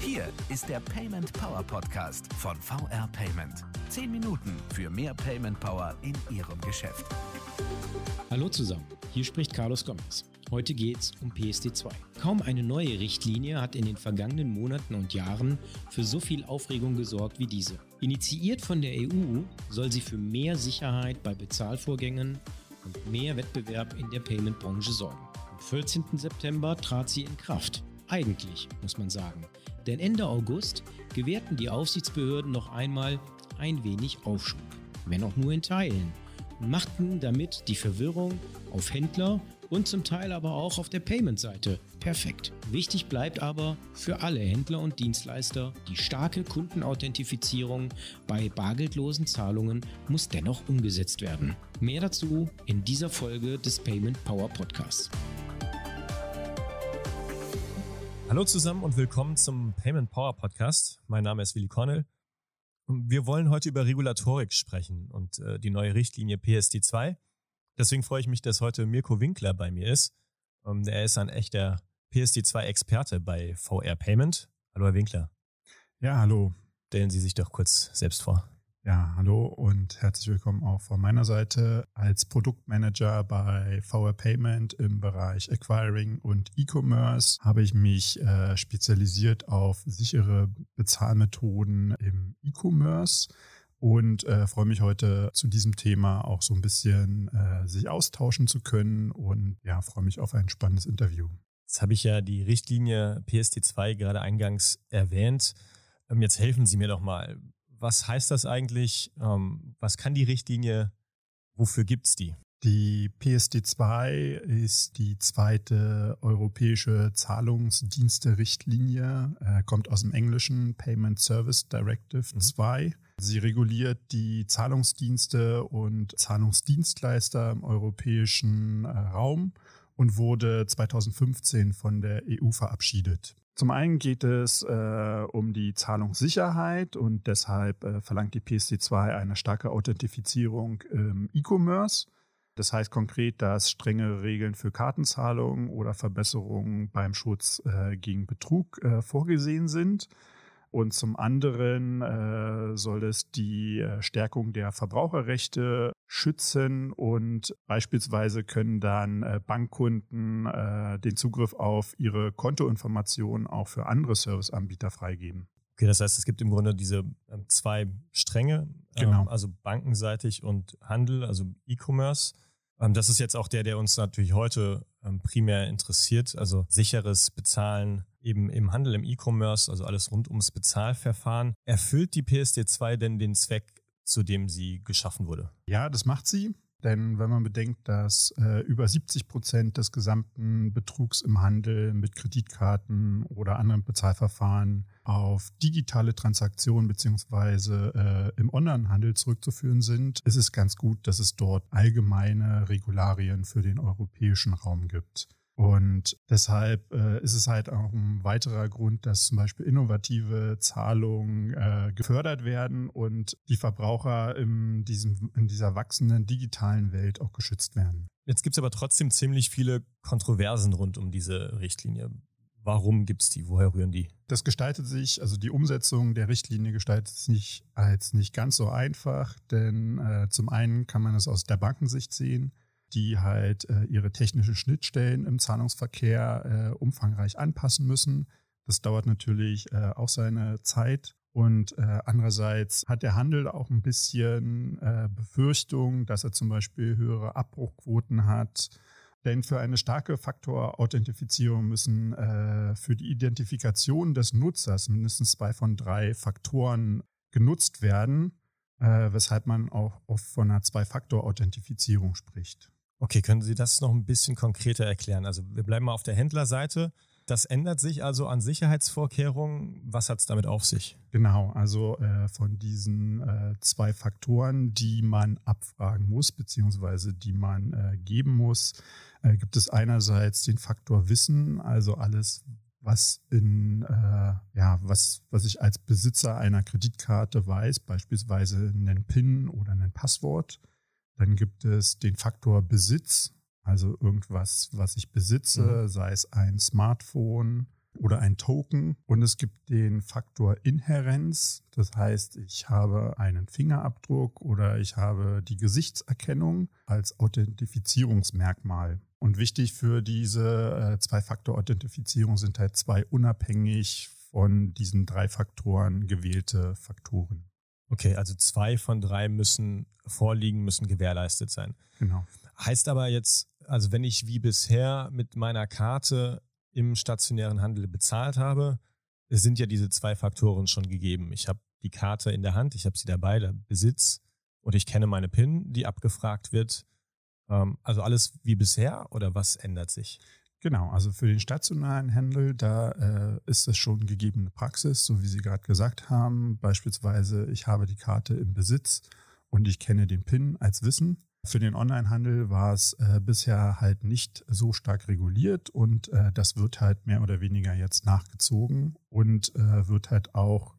Hier ist der Payment Power Podcast von VR Payment. Zehn Minuten für mehr Payment Power in Ihrem Geschäft. Hallo zusammen, hier spricht Carlos Gomez. Heute geht es um PSD2. Kaum eine neue Richtlinie hat in den vergangenen Monaten und Jahren für so viel Aufregung gesorgt wie diese. Initiiert von der EU soll sie für mehr Sicherheit bei Bezahlvorgängen und mehr Wettbewerb in der Payment-Branche sorgen. Am 14. September trat sie in Kraft. Eigentlich, muss man sagen. Denn Ende August gewährten die Aufsichtsbehörden noch einmal ein wenig Aufschub, wenn auch nur in Teilen, und machten damit die Verwirrung auf Händler und zum Teil aber auch auf der Payment-Seite perfekt. Wichtig bleibt aber für alle Händler und Dienstleister, die starke Kundenauthentifizierung bei bargeldlosen Zahlungen muss dennoch umgesetzt werden. Mehr dazu in dieser Folge des Payment Power Podcasts. Hallo zusammen und willkommen zum Payment Power Podcast. Mein Name ist Willi Cornell. Wir wollen heute über Regulatorik sprechen und äh, die neue Richtlinie PSD2. Deswegen freue ich mich, dass heute Mirko Winkler bei mir ist. Ähm, er ist ein echter PSD2-Experte bei VR Payment. Hallo, Herr Winkler. Ja, hallo. Stellen Sie sich doch kurz selbst vor. Ja, hallo und herzlich willkommen auch von meiner Seite als Produktmanager bei VR Payment im Bereich Acquiring und E-Commerce habe ich mich äh, spezialisiert auf sichere Bezahlmethoden im E-Commerce und äh, freue mich heute zu diesem Thema auch so ein bisschen äh, sich austauschen zu können und ja, freue mich auf ein spannendes Interview. Jetzt habe ich ja die Richtlinie PSD2 gerade eingangs erwähnt. Ähm, jetzt helfen Sie mir doch mal. Was heißt das eigentlich? Ähm, was kann die Richtlinie? Wofür gibt es die? Die PSD2 ist die zweite europäische Zahlungsdienste-Richtlinie, äh, kommt aus dem Englischen Payment Service Directive mhm. 2. Sie reguliert die Zahlungsdienste und Zahlungsdienstleister im europäischen äh, Raum und wurde 2015 von der EU verabschiedet. Zum einen geht es äh, um die Zahlungssicherheit und deshalb äh, verlangt die PSD2 eine starke Authentifizierung im E-Commerce. Das heißt konkret, dass strengere Regeln für Kartenzahlungen oder Verbesserungen beim Schutz äh, gegen Betrug äh, vorgesehen sind. Und zum anderen äh, soll es die äh, Stärkung der Verbraucherrechte schützen und beispielsweise können dann äh, Bankkunden äh, den Zugriff auf ihre Kontoinformationen auch für andere Serviceanbieter freigeben. Okay, das heißt, es gibt im Grunde diese ähm, zwei Stränge, genau. ähm, also bankenseitig und Handel, also E-Commerce. Ähm, das ist jetzt auch der, der uns natürlich heute primär interessiert. Also sicheres Bezahlen eben im Handel, im E-Commerce, also alles rund ums Bezahlverfahren. Erfüllt die PSD2 denn den Zweck, zu dem sie geschaffen wurde? Ja, das macht sie. Denn wenn man bedenkt, dass äh, über 70 Prozent des gesamten Betrugs im Handel mit Kreditkarten oder anderen Bezahlverfahren auf digitale Transaktionen beziehungsweise äh, im Onlinehandel zurückzuführen sind, ist es ganz gut, dass es dort allgemeine Regularien für den europäischen Raum gibt. Und deshalb äh, ist es halt auch ein weiterer Grund, dass zum Beispiel innovative Zahlungen äh, gefördert werden und die Verbraucher in, diesem, in dieser wachsenden digitalen Welt auch geschützt werden. Jetzt gibt es aber trotzdem ziemlich viele Kontroversen rund um diese Richtlinie. Warum gibt es die? Woher rühren die? Das gestaltet sich, also die Umsetzung der Richtlinie gestaltet sich als nicht ganz so einfach, denn äh, zum einen kann man es aus der Bankensicht sehen die halt äh, ihre technischen Schnittstellen im Zahlungsverkehr äh, umfangreich anpassen müssen. Das dauert natürlich äh, auch seine Zeit. Und äh, andererseits hat der Handel auch ein bisschen äh, Befürchtung, dass er zum Beispiel höhere Abbruchquoten hat. Denn für eine starke Faktorauthentifizierung müssen äh, für die Identifikation des Nutzers mindestens zwei von drei Faktoren genutzt werden, äh, weshalb man auch oft von einer Zwei-Faktor-Authentifizierung spricht. Okay, können Sie das noch ein bisschen konkreter erklären? Also wir bleiben mal auf der Händlerseite. Das ändert sich also an Sicherheitsvorkehrungen. Was hat es damit auf sich? Genau, also äh, von diesen äh, zwei Faktoren, die man abfragen muss, beziehungsweise die man äh, geben muss, äh, gibt es einerseits den Faktor Wissen, also alles, was in äh, ja, was, was ich als Besitzer einer Kreditkarte weiß, beispielsweise einen PIN oder ein Passwort. Dann gibt es den Faktor Besitz, also irgendwas, was ich besitze, mhm. sei es ein Smartphone oder ein Token. Und es gibt den Faktor Inherenz. Das heißt, ich habe einen Fingerabdruck oder ich habe die Gesichtserkennung als Authentifizierungsmerkmal. Und wichtig für diese äh, Zwei-Faktor-Authentifizierung sind halt zwei unabhängig von diesen drei Faktoren gewählte Faktoren. Okay, also zwei von drei müssen vorliegen, müssen gewährleistet sein. Genau. Heißt aber jetzt, also wenn ich wie bisher mit meiner Karte im stationären Handel bezahlt habe, sind ja diese zwei Faktoren schon gegeben. Ich habe die Karte in der Hand, ich habe sie dabei, der Besitz und ich kenne meine PIN, die abgefragt wird. Ähm, also alles wie bisher oder was ändert sich? Genau, also für den stationären Handel, da äh, ist es schon gegebene Praxis, so wie Sie gerade gesagt haben. Beispielsweise, ich habe die Karte im Besitz und ich kenne den PIN als Wissen. Für den Onlinehandel war es äh, bisher halt nicht so stark reguliert und äh, das wird halt mehr oder weniger jetzt nachgezogen und äh, wird halt auch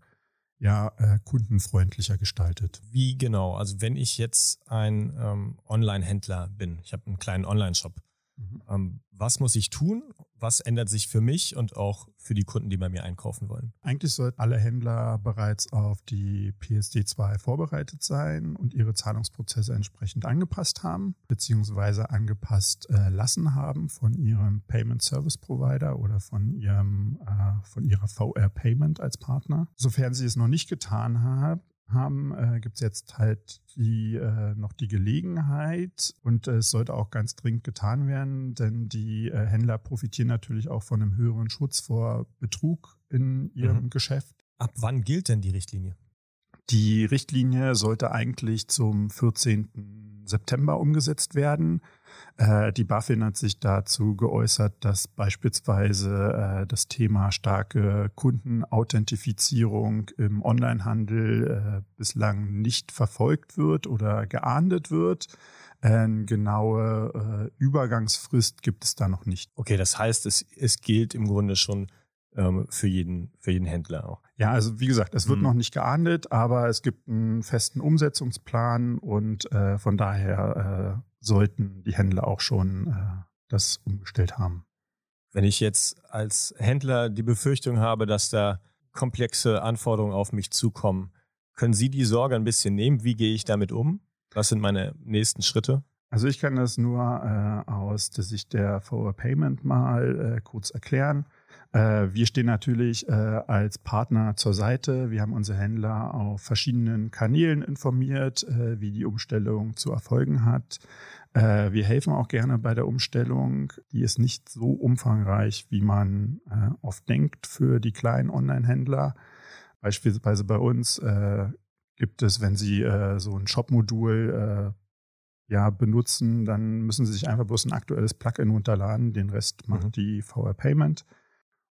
ja äh, kundenfreundlicher gestaltet. Wie genau? Also wenn ich jetzt ein ähm, Online-Händler bin, ich habe einen kleinen Online-Shop, mhm. ähm, was muss ich tun, was ändert sich für mich und auch für die Kunden, die bei mir einkaufen wollen? Eigentlich sollten alle Händler bereits auf die PSD2 vorbereitet sein und ihre Zahlungsprozesse entsprechend angepasst haben, beziehungsweise angepasst äh, lassen haben von ihrem Payment Service Provider oder von ihrem äh, von ihrer VR Payment als Partner. Sofern sie es noch nicht getan haben, haben, äh, gibt es jetzt halt die, äh, noch die Gelegenheit und äh, es sollte auch ganz dringend getan werden, denn die äh, Händler profitieren natürlich auch von einem höheren Schutz vor Betrug in ihrem mhm. Geschäft. Ab wann gilt denn die Richtlinie? Die Richtlinie sollte eigentlich zum 14. September umgesetzt werden. Äh, die BaFin hat sich dazu geäußert, dass beispielsweise äh, das Thema starke Kundenauthentifizierung im Onlinehandel äh, bislang nicht verfolgt wird oder geahndet wird. Eine genaue Übergangsfrist gibt es da noch nicht. Okay, das heißt, es, es gilt im Grunde schon ähm, für, jeden, für jeden Händler auch. Ja, also wie gesagt, es wird mhm. noch nicht geahndet, aber es gibt einen festen Umsetzungsplan und äh, von daher äh, sollten die Händler auch schon äh, das umgestellt haben. Wenn ich jetzt als Händler die Befürchtung habe, dass da komplexe Anforderungen auf mich zukommen, können Sie die Sorge ein bisschen nehmen? Wie gehe ich damit um? Was sind meine nächsten Schritte? Also ich kann das nur äh, aus der Sicht der VR Payment mal äh, kurz erklären. Äh, wir stehen natürlich äh, als Partner zur Seite. Wir haben unsere Händler auf verschiedenen Kanälen informiert, äh, wie die Umstellung zu erfolgen hat. Wir helfen auch gerne bei der Umstellung. Die ist nicht so umfangreich, wie man oft denkt für die kleinen Online-Händler. Beispielsweise bei uns gibt es, wenn Sie so ein Shop-Modul ja, benutzen, dann müssen Sie sich einfach bloß ein aktuelles Plugin runterladen. Den Rest macht mhm. die VR Payment.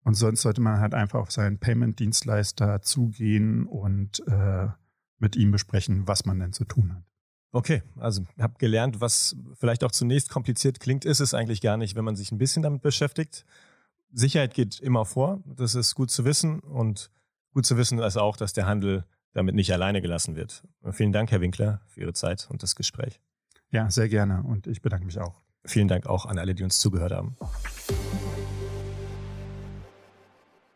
Und sonst sollte man halt einfach auf seinen Payment-Dienstleister zugehen und äh, mit ihm besprechen, was man denn zu tun hat. Okay, also ich habe gelernt, was vielleicht auch zunächst kompliziert klingt, ist es eigentlich gar nicht, wenn man sich ein bisschen damit beschäftigt. Sicherheit geht immer vor, das ist gut zu wissen und gut zu wissen ist auch, dass der Handel damit nicht alleine gelassen wird. Vielen Dank, Herr Winkler, für Ihre Zeit und das Gespräch. Ja, sehr gerne und ich bedanke mich auch. Vielen Dank auch an alle, die uns zugehört haben.